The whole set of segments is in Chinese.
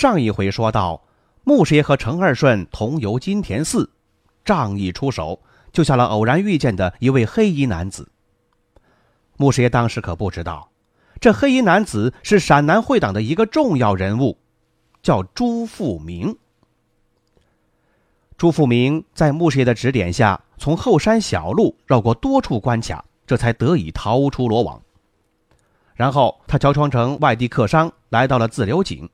上一回说到，穆师爷和程二顺同游金田寺，仗义出手，救下了偶然遇见的一位黑衣男子。穆师爷当时可不知道，这黑衣男子是陕南会党的一个重要人物，叫朱富明。朱富明在穆师爷的指点下，从后山小路绕过多处关卡，这才得以逃出罗网。然后他乔装成外地客商，来到了自流井。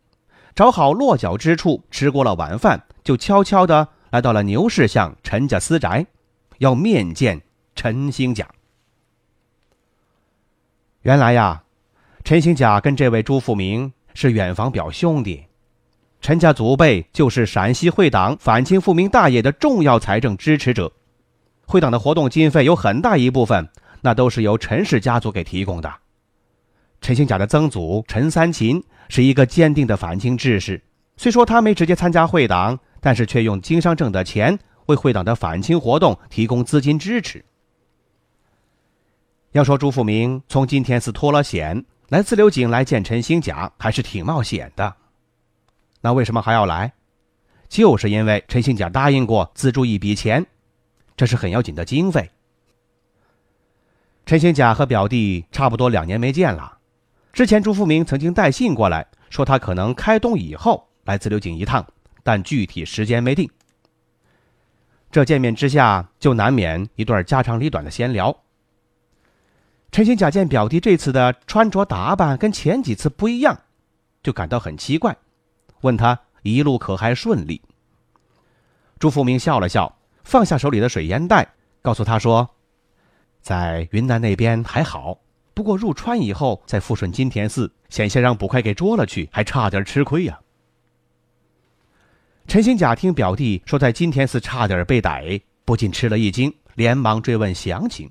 找好落脚之处，吃过了晚饭，就悄悄地来到了牛市巷陈家私宅，要面见陈兴甲。原来呀，陈兴甲跟这位朱富明是远房表兄弟，陈家祖辈就是陕西会党反清复明大业的重要财政支持者，会党的活动经费有很大一部分，那都是由陈氏家族给提供的。陈兴甲的曾祖陈三秦。是一个坚定的反清志士，虽说他没直接参加会党，但是却用经商挣的钱为会党的反清活动提供资金支持。要说朱富明从金田寺脱了险来自流井来见陈兴甲，还是挺冒险的。那为什么还要来？就是因为陈兴甲答应过资助一笔钱，这是很要紧的经费。陈兴甲和表弟差不多两年没见了。之前朱富明曾经带信过来，说他可能开冬以后来自流井一趟，但具体时间没定。这见面之下，就难免一段家长里短的闲聊。陈兴甲见表弟这次的穿着打扮跟前几次不一样，就感到很奇怪，问他一路可还顺利。朱富明笑了笑，放下手里的水烟袋，告诉他说：“在云南那边还好。”不过入川以后，在富顺金田寺险些让捕快给捉了去，还差点吃亏呀。陈兴甲听表弟说在金田寺差点被逮，不禁吃了一惊，连忙追问详情。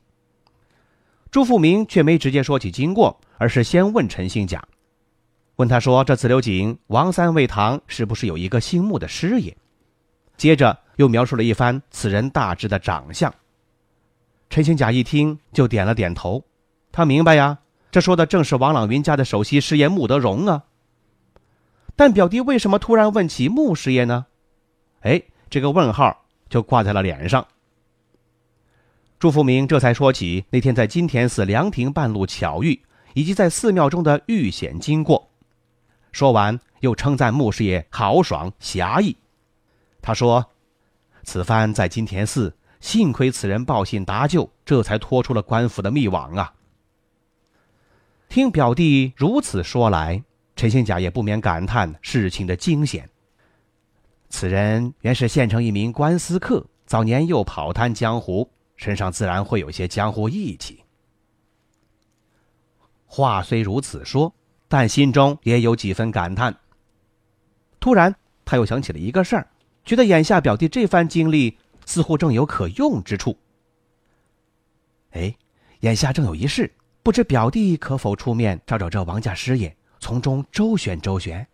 朱富明却没直接说起经过，而是先问陈兴甲，问他说：“这紫流井王三味堂是不是有一个姓穆的师爷？”接着又描述了一番此人大致的长相。陈兴甲一听就点了点头。他明白呀，这说的正是王朗云家的首席师爷穆德荣啊。但表弟为什么突然问起穆师爷呢？哎，这个问号就挂在了脸上。朱福明这才说起那天在金田寺凉亭半路巧遇，以及在寺庙中的遇险经过。说完，又称赞穆师爷豪爽侠义。他说：“此番在金田寺，幸亏此人报信搭救，这才脱出了官府的密网啊。”听表弟如此说来，陈兴甲也不免感叹事情的惊险。此人原是县城一名官司客，早年又跑滩江湖，身上自然会有些江湖义气。话虽如此说，但心中也有几分感叹。突然，他又想起了一个事儿，觉得眼下表弟这番经历似乎正有可用之处。哎，眼下正有一事。不知表弟可否出面找找这王家师爷，从中周旋周旋？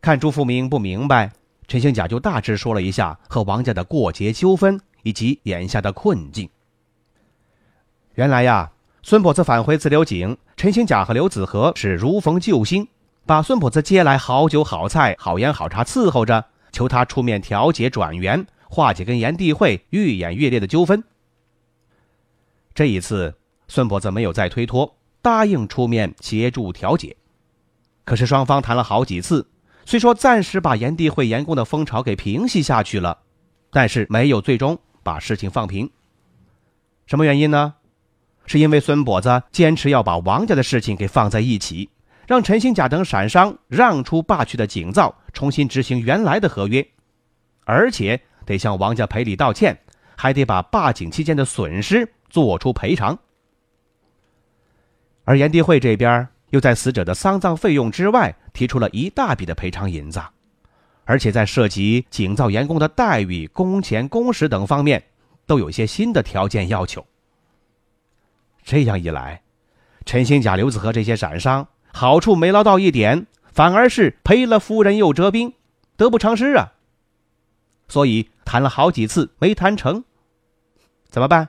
看朱富明不明白，陈兴甲就大致说了一下和王家的过节纠纷以及眼下的困境。原来呀，孙婆子返回自流井，陈兴甲和刘子和是如逢救星，把孙婆子接来好酒好菜好烟好茶伺候着，求他出面调解转缘，化解跟炎帝会愈演愈烈的纠纷。这一次，孙婆子没有再推脱，答应出面协助调解。可是双方谈了好几次，虽说暂时把炎帝会严公的风潮给平息下去了，但是没有最终把事情放平。什么原因呢？是因为孙跛子坚持要把王家的事情给放在一起，让陈兴甲等陕商让出霸区的井灶，重新执行原来的合约，而且得向王家赔礼道歉，还得把霸井期间的损失。做出赔偿，而炎帝会这边又在死者的丧葬费用之外提出了一大笔的赔偿银子，而且在涉及井造员工的待遇、工钱、工时等方面，都有些新的条件要求。这样一来，陈兴甲、刘子和这些闪商好处没捞到一点，反而是赔了夫人又折兵，得不偿失啊！所以谈了好几次没谈成，怎么办？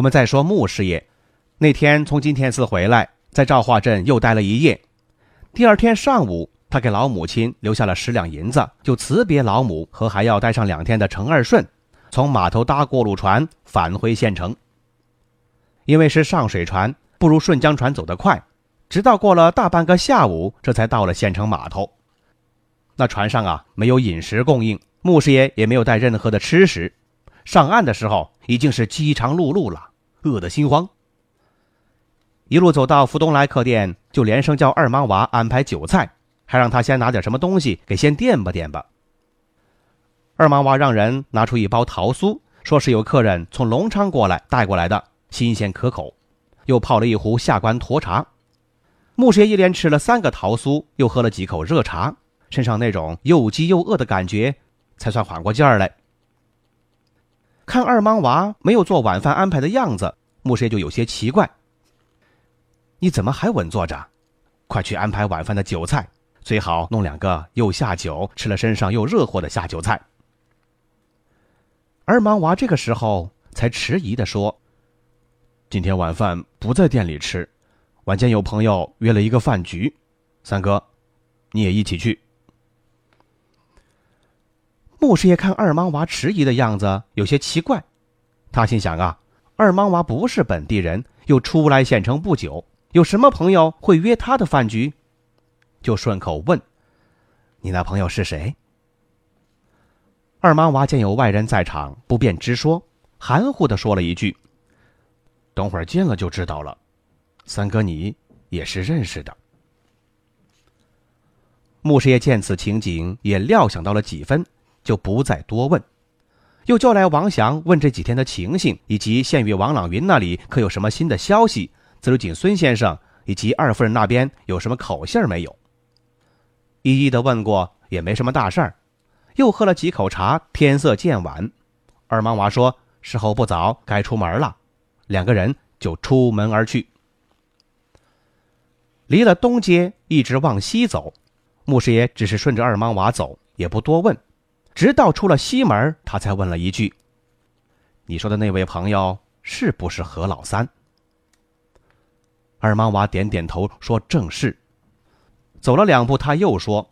我们再说穆师爷，那天从金天寺回来，在赵化镇又待了一夜。第二天上午，他给老母亲留下了十两银子，就辞别老母和还要待上两天的程二顺，从码头搭过路船返回县城。因为是上水船，不如顺江船走得快，直到过了大半个下午，这才到了县城码头。那船上啊，没有饮食供应，穆师爷也没有带任何的吃食。上岸的时候已经是饥肠辘辘了，饿得心慌。一路走到福东来客店，就连声叫二莽娃安排酒菜，还让他先拿点什么东西给先垫吧垫吧。二莽娃让人拿出一包桃酥，说是有客人从隆昌过来带过来的，新鲜可口。又泡了一壶下关沱茶。穆师爷一连吃了三个桃酥，又喝了几口热茶，身上那种又饥又饿的感觉才算缓过劲儿来。看二莽娃没有做晚饭安排的样子，穆师爷就有些奇怪。你怎么还稳坐着？快去安排晚饭的酒菜，最好弄两个又下酒、吃了身上又热乎的下酒菜。二莽娃这个时候才迟疑的说：“今天晚饭不在店里吃，晚间有朋友约了一个饭局，三哥，你也一起去。”穆师爷看二莽娃迟疑的样子，有些奇怪。他心想啊，二莽娃不是本地人，又出来县城不久，有什么朋友会约他的饭局？就顺口问：“你那朋友是谁？”二莽娃见有外人在场，不便直说，含糊的说了一句：“等会儿见了就知道了。”三哥，你也是认识的。穆师爷见此情景，也料想到了几分。就不再多问，又叫来王祥问这几天的情形，以及县尉王朗云那里可有什么新的消息？自流井孙先生以及二夫人那边有什么口信没有？一一的问过，也没什么大事儿。又喝了几口茶，天色渐晚，二莽娃说时候不早，该出门了。两个人就出门而去，离了东街，一直往西走。穆师爷只是顺着二莽娃走，也不多问。直到出了西门，他才问了一句：“你说的那位朋友是不是何老三？”二莽娃点点头，说：“正是。”走了两步，他又说：“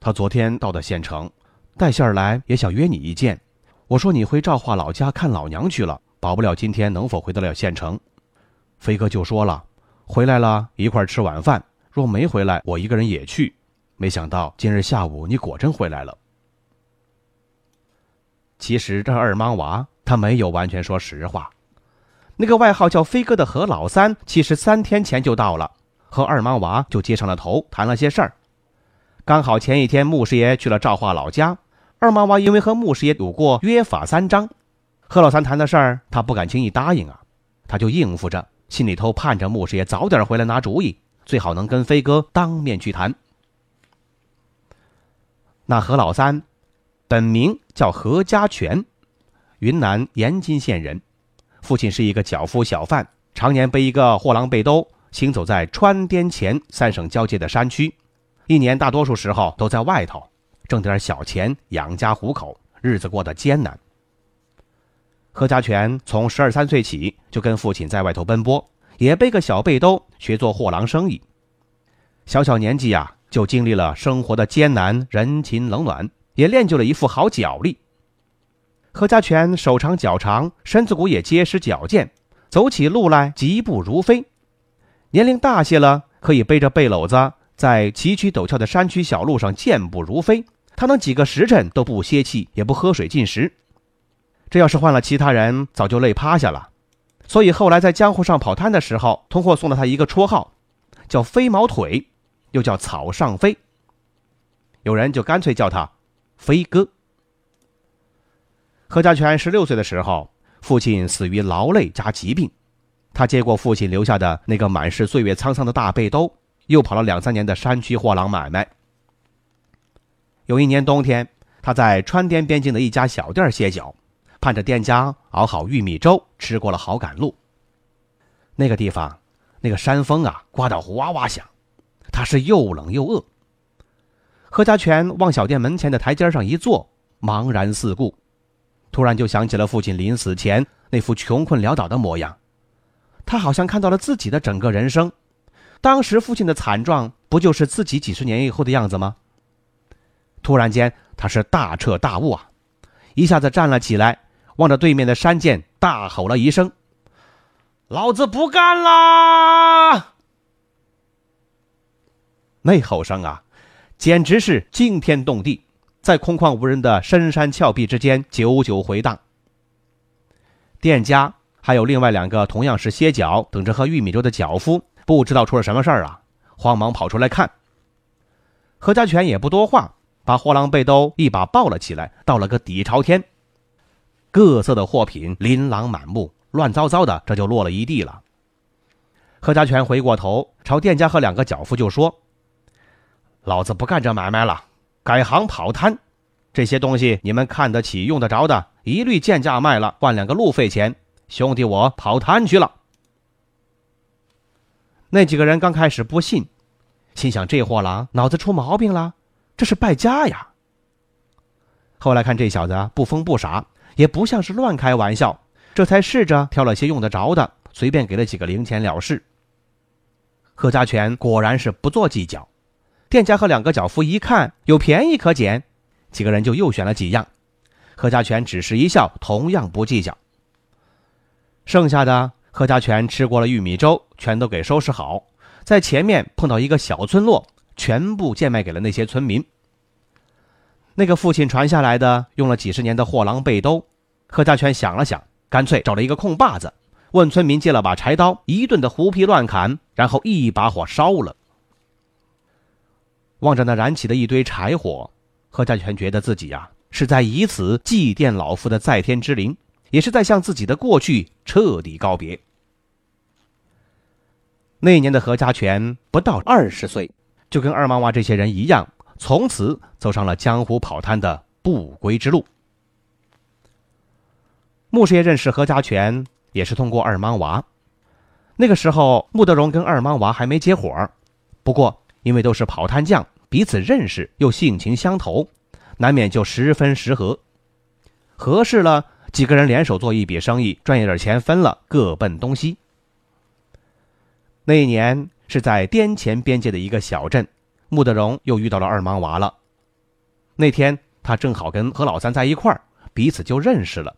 他昨天到的县城，带信儿来，也想约你一见。我说你回赵化老家看老娘去了，保不了今天能否回得了县城。飞哥就说了，回来了一块吃晚饭；若没回来，我一个人也去。没想到今日下午你果真回来了。”其实这二莽娃他没有完全说实话，那个外号叫飞哥的何老三，其实三天前就到了，和二莽娃就接上了头，谈了些事儿。刚好前一天穆师爷去了赵化老家，二莽娃因为和穆师爷有过约法三章，何老三谈的事儿他不敢轻易答应啊，他就应付着，心里头盼着穆师爷早点回来拿主意，最好能跟飞哥当面去谈。那何老三。本名叫何家全，云南延津县人，父亲是一个脚夫小贩，常年背一个货郎背兜，行走在川滇黔三省交界的山区，一年大多数时候都在外头挣点小钱养家糊口，日子过得艰难。何家全从十二三岁起就跟父亲在外头奔波，也背个小背兜学做货郎生意，小小年纪呀就经历了生活的艰难，人情冷暖。也练就了一副好脚力。何家全手长脚长，身子骨也结实矫健，走起路来疾步如飞；年龄大些了，可以背着背篓子在崎岖陡峭的山区小路上健步如飞。他能几个时辰都不歇气，也不喝水进食。这要是换了其他人，早就累趴下了。所以后来在江湖上跑摊的时候，通货送了他一个绰号，叫“飞毛腿”，又叫“草上飞”。有人就干脆叫他“飞哥”。何家全十六岁的时候，父亲死于劳累加疾病，他接过父亲留下的那个满是岁月沧桑的大背兜，又跑了两三年的山区货郎买卖。有一年冬天，他在川滇边境的一家小店歇脚。盼着店家熬好玉米粥，吃过了好赶路。那个地方，那个山风啊，刮得哇哇响，他是又冷又饿。何家全往小店门前的台阶上一坐，茫然四顾，突然就想起了父亲临死前那副穷困潦倒的模样。他好像看到了自己的整个人生，当时父亲的惨状，不就是自己几十年以后的样子吗？突然间，他是大彻大悟啊，一下子站了起来。望着对面的山涧，大吼了一声：“老子不干啦！”那吼声啊，简直是惊天动地，在空旷无人的深山峭壁之间久久回荡。店家还有另外两个同样是歇脚等着喝玉米粥的脚夫，不知道出了什么事儿啊，慌忙跑出来看。何家全也不多话，把货郎背兜一把抱了起来，倒了个底朝天。各色的货品琳琅满目，乱糟糟的，这就落了一地了。何家全回过头，朝店家和两个脚夫就说：“老子不干这买卖了，改行跑摊。这些东西你们看得起、用得着的，一律贱价卖了，换两个路费钱。兄弟，我跑摊去了。”那几个人刚开始不信，心想这货郎脑子出毛病了，这是败家呀。后来看这小子不疯不傻。也不像是乱开玩笑，这才试着挑了些用得着的，随便给了几个零钱了事。何家全果然是不做计较，店家和两个脚夫一看有便宜可捡，几个人就又选了几样，何家全只是一笑，同样不计较。剩下的何家全吃过了玉米粥，全都给收拾好，在前面碰到一个小村落，全部贱卖给了那些村民。那个父亲传下来的用了几十年的货郎背兜，何家全想了想，干脆找了一个空坝子，问村民借了把柴刀，一顿的胡劈乱砍，然后一把火烧了。望着那燃起的一堆柴火，何家全觉得自己呀是在以此祭奠老父的在天之灵，也是在向自己的过去彻底告别。那年的何家全不到二十岁，就跟二毛娃这些人一样。从此走上了江湖跑摊的不归之路。穆师爷认识何家全也是通过二莽娃。那个时候，穆德荣跟二莽娃还没结伙，不过因为都是跑摊匠，彼此认识又性情相投，难免就十分适合。合适了，几个人联手做一笔生意，赚一点钱分了，各奔东西。那一年是在滇黔边界的一个小镇。穆德荣又遇到了二莽娃了。那天他正好跟何老三在一块儿，彼此就认识了。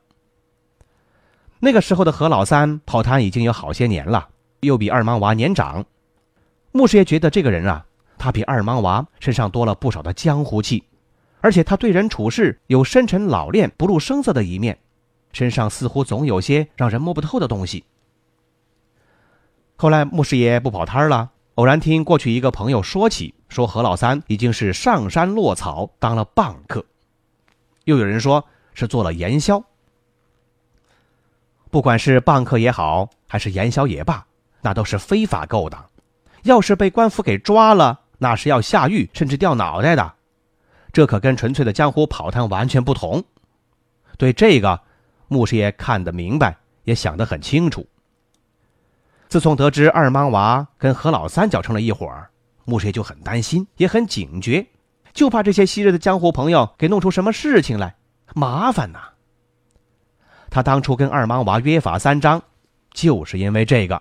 那个时候的何老三跑摊已经有好些年了，又比二莽娃年长。穆师爷觉得这个人啊，他比二莽娃身上多了不少的江湖气，而且他对人处事有深沉老练、不露声色的一面，身上似乎总有些让人摸不透的东西。后来穆师爷不跑摊了。偶然听过去一个朋友说起，说何老三已经是上山落草当了棒客，又有人说是做了盐销。不管是棒客也好，还是盐销也罢，那都是非法勾当，要是被官府给抓了，那是要下狱甚至掉脑袋的。这可跟纯粹的江湖跑摊完全不同。对这个，穆师爷看得明白，也想得很清楚。自从得知二莽娃跟何老三搅成了一伙儿，穆师爷就很担心，也很警觉，就怕这些昔日的江湖朋友给弄出什么事情来，麻烦呐。他当初跟二莽娃约法三章，就是因为这个。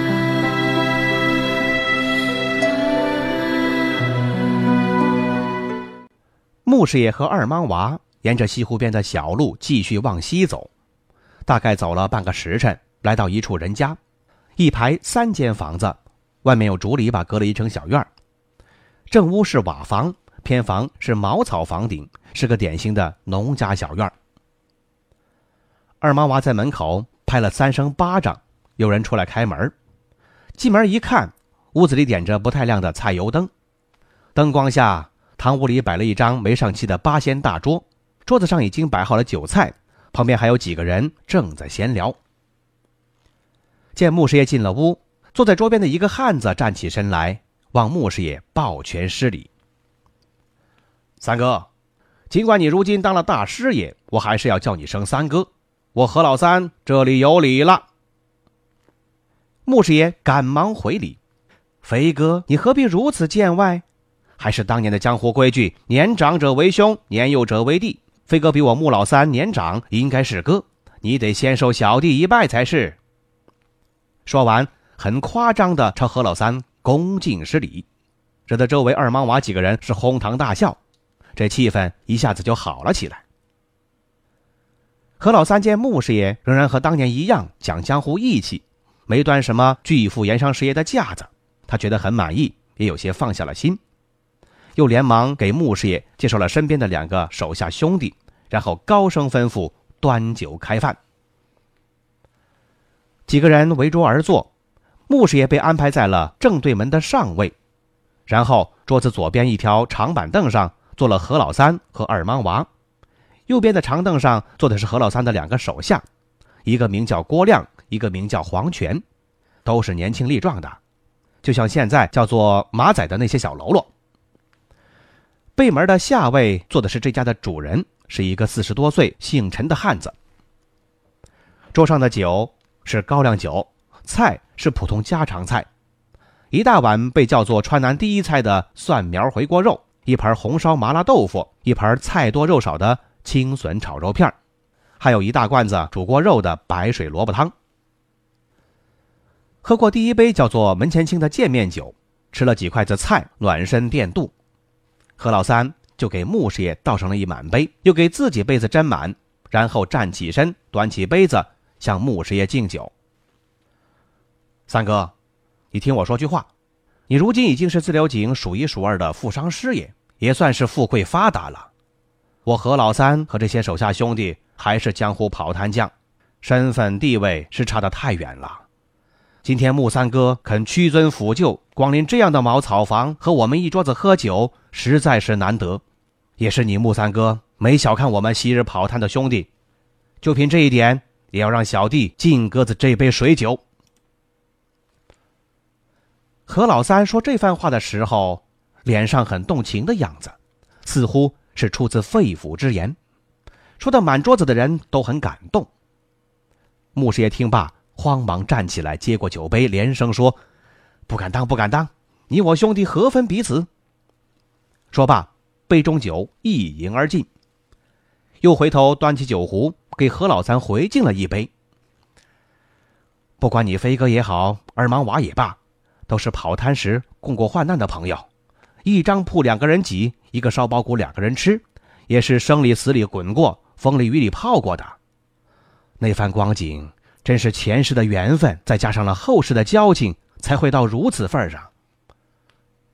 穆师爷和二莽娃沿着西湖边的小路继续往西走，大概走了半个时辰，来到一处人家，一排三间房子，外面有竹篱笆隔了一层小院。正屋是瓦房，偏房是茅草房顶，是个典型的农家小院。二莽娃在门口拍了三声巴掌，有人出来开门。进门一看，屋子里点着不太亮的菜油灯，灯光下，堂屋里摆了一张没上漆的八仙大桌，桌子上已经摆好了酒菜，旁边还有几个人正在闲聊。见穆师爷进了屋，坐在桌边的一个汉子站起身来。望穆师爷抱拳施礼。三哥，尽管你如今当了大师爷，我还是要叫你声三哥。我何老三这里有礼了。穆师爷赶忙回礼：“飞哥，你何必如此见外？还是当年的江湖规矩，年长者为兄，年幼者为弟。飞哥比我穆老三年长，应该是哥，你得先受小弟一拜才是。”说完，很夸张的朝何老三。恭敬施礼，惹得周围二莽娃几个人是哄堂大笑，这气氛一下子就好了起来。何老三见穆师爷仍然和当年一样讲江湖义气，没端什么巨富盐商师爷的架子，他觉得很满意，也有些放下了心，又连忙给穆师爷介绍了身边的两个手下兄弟，然后高声吩咐端酒开饭。几个人围桌而坐。穆师爷被安排在了正对门的上位，然后桌子左边一条长板凳上坐了何老三和二莽娃，右边的长凳上坐的是何老三的两个手下，一个名叫郭亮，一个名叫黄泉，都是年轻力壮的，就像现在叫做马仔的那些小喽啰。背门的下位坐的是这家的主人，是一个四十多岁姓陈的汉子。桌上的酒是高粱酒。菜是普通家常菜，一大碗被叫做川南第一菜的蒜苗回锅肉，一盘红烧麻辣豆腐，一盘菜多肉少的青笋炒肉片还有一大罐子煮过肉的白水萝卜汤。喝过第一杯叫做门前清的见面酒，吃了几筷子菜暖身垫肚，何老三就给穆师爷倒上了一满杯，又给自己杯子斟满，然后站起身，端起杯子向穆师爷敬酒。三哥，你听我说句话，你如今已经是自流井数一数二的富商师爷，也算是富贵发达了。我何老三和这些手下兄弟还是江湖跑摊匠，身份地位是差得太远了。今天穆三哥肯屈尊俯就，光临这样的茅草房和我们一桌子喝酒，实在是难得。也是你穆三哥没小看我们昔日跑摊的兄弟，就凭这一点，也要让小弟敬鸽子这杯水酒。何老三说这番话的时候，脸上很动情的样子，似乎是出自肺腑之言，说的满桌子的人都很感动。穆师爷听罢，慌忙站起来，接过酒杯，连声说：“不敢当，不敢当，你我兄弟何分彼此？”说罢，杯中酒一饮而尽，又回头端起酒壶给何老三回敬了一杯。不管你飞哥也好，二莽娃也罢。都是跑摊时共过患难的朋友，一张铺两个人挤，一个烧包谷两个人吃，也是生里死里滚过，风里雨里泡过的。那番光景，真是前世的缘分，再加上了后世的交情，才会到如此份上。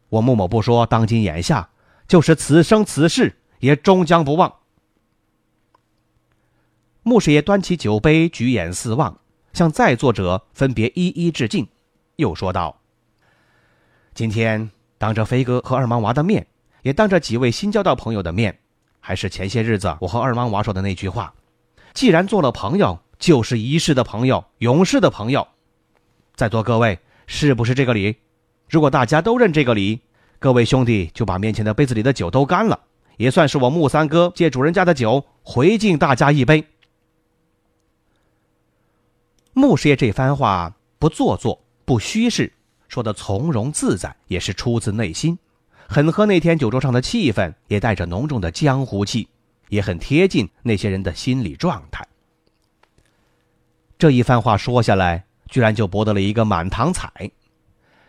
我穆某不说当今眼下，就是此生此世，也终将不忘。穆师爷端起酒杯，举眼四望，向在座者分别一一致敬，又说道。今天当着飞哥和二莽娃的面，也当着几位新交到朋友的面，还是前些日子我和二莽娃说的那句话：既然做了朋友，就是一世的朋友，永世的朋友。在座各位是不是这个理？如果大家都认这个理，各位兄弟就把面前的杯子里的酒都干了，也算是我穆三哥借主人家的酒回敬大家一杯。穆师爷这番话不做作，不虚饰。说的从容自在，也是出自内心，很和那天酒桌上的气氛也带着浓重的江湖气，也很贴近那些人的心理状态。这一番话说下来，居然就博得了一个满堂彩，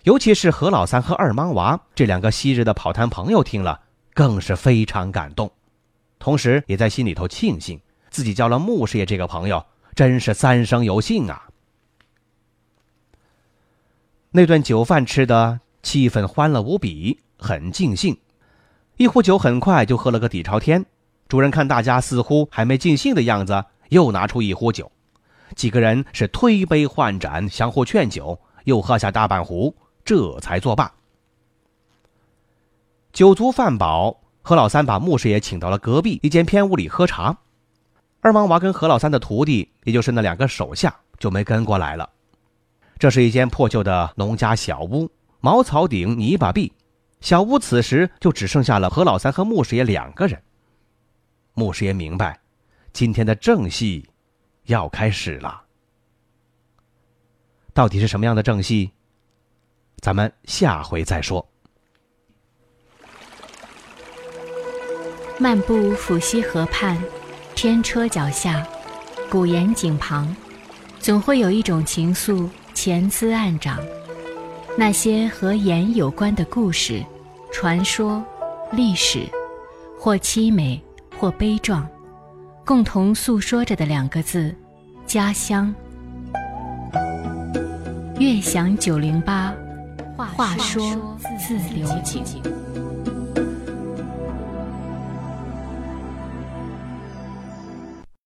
尤其是何老三和二莽娃这两个昔日的跑摊朋友听了，更是非常感动，同时也在心里头庆幸自己交了穆师爷这个朋友，真是三生有幸啊。那顿酒饭吃的气氛欢乐无比，很尽兴，一壶酒很快就喝了个底朝天。主人看大家似乎还没尽兴的样子，又拿出一壶酒。几个人是推杯换盏，相互劝酒，又喝下大半壶，这才作罢。酒足饭饱，何老三把穆师爷请到了隔壁一间偏屋里喝茶。二莽娃跟何老三的徒弟，也就是那两个手下，就没跟过来了。这是一间破旧的农家小屋，茅草顶，泥巴壁。小屋此时就只剩下了何老三和穆师爷两个人。穆师爷明白，今天的正戏。要开始了，到底是什么样的正戏？咱们下回再说。漫步抚溪河畔，天车脚下，古岩井旁，总会有一种情愫潜滋暗长。那些和盐有关的故事、传说、历史，或凄美，或悲壮。共同诉说着的两个字：家乡。悦享九零八，话说自流井。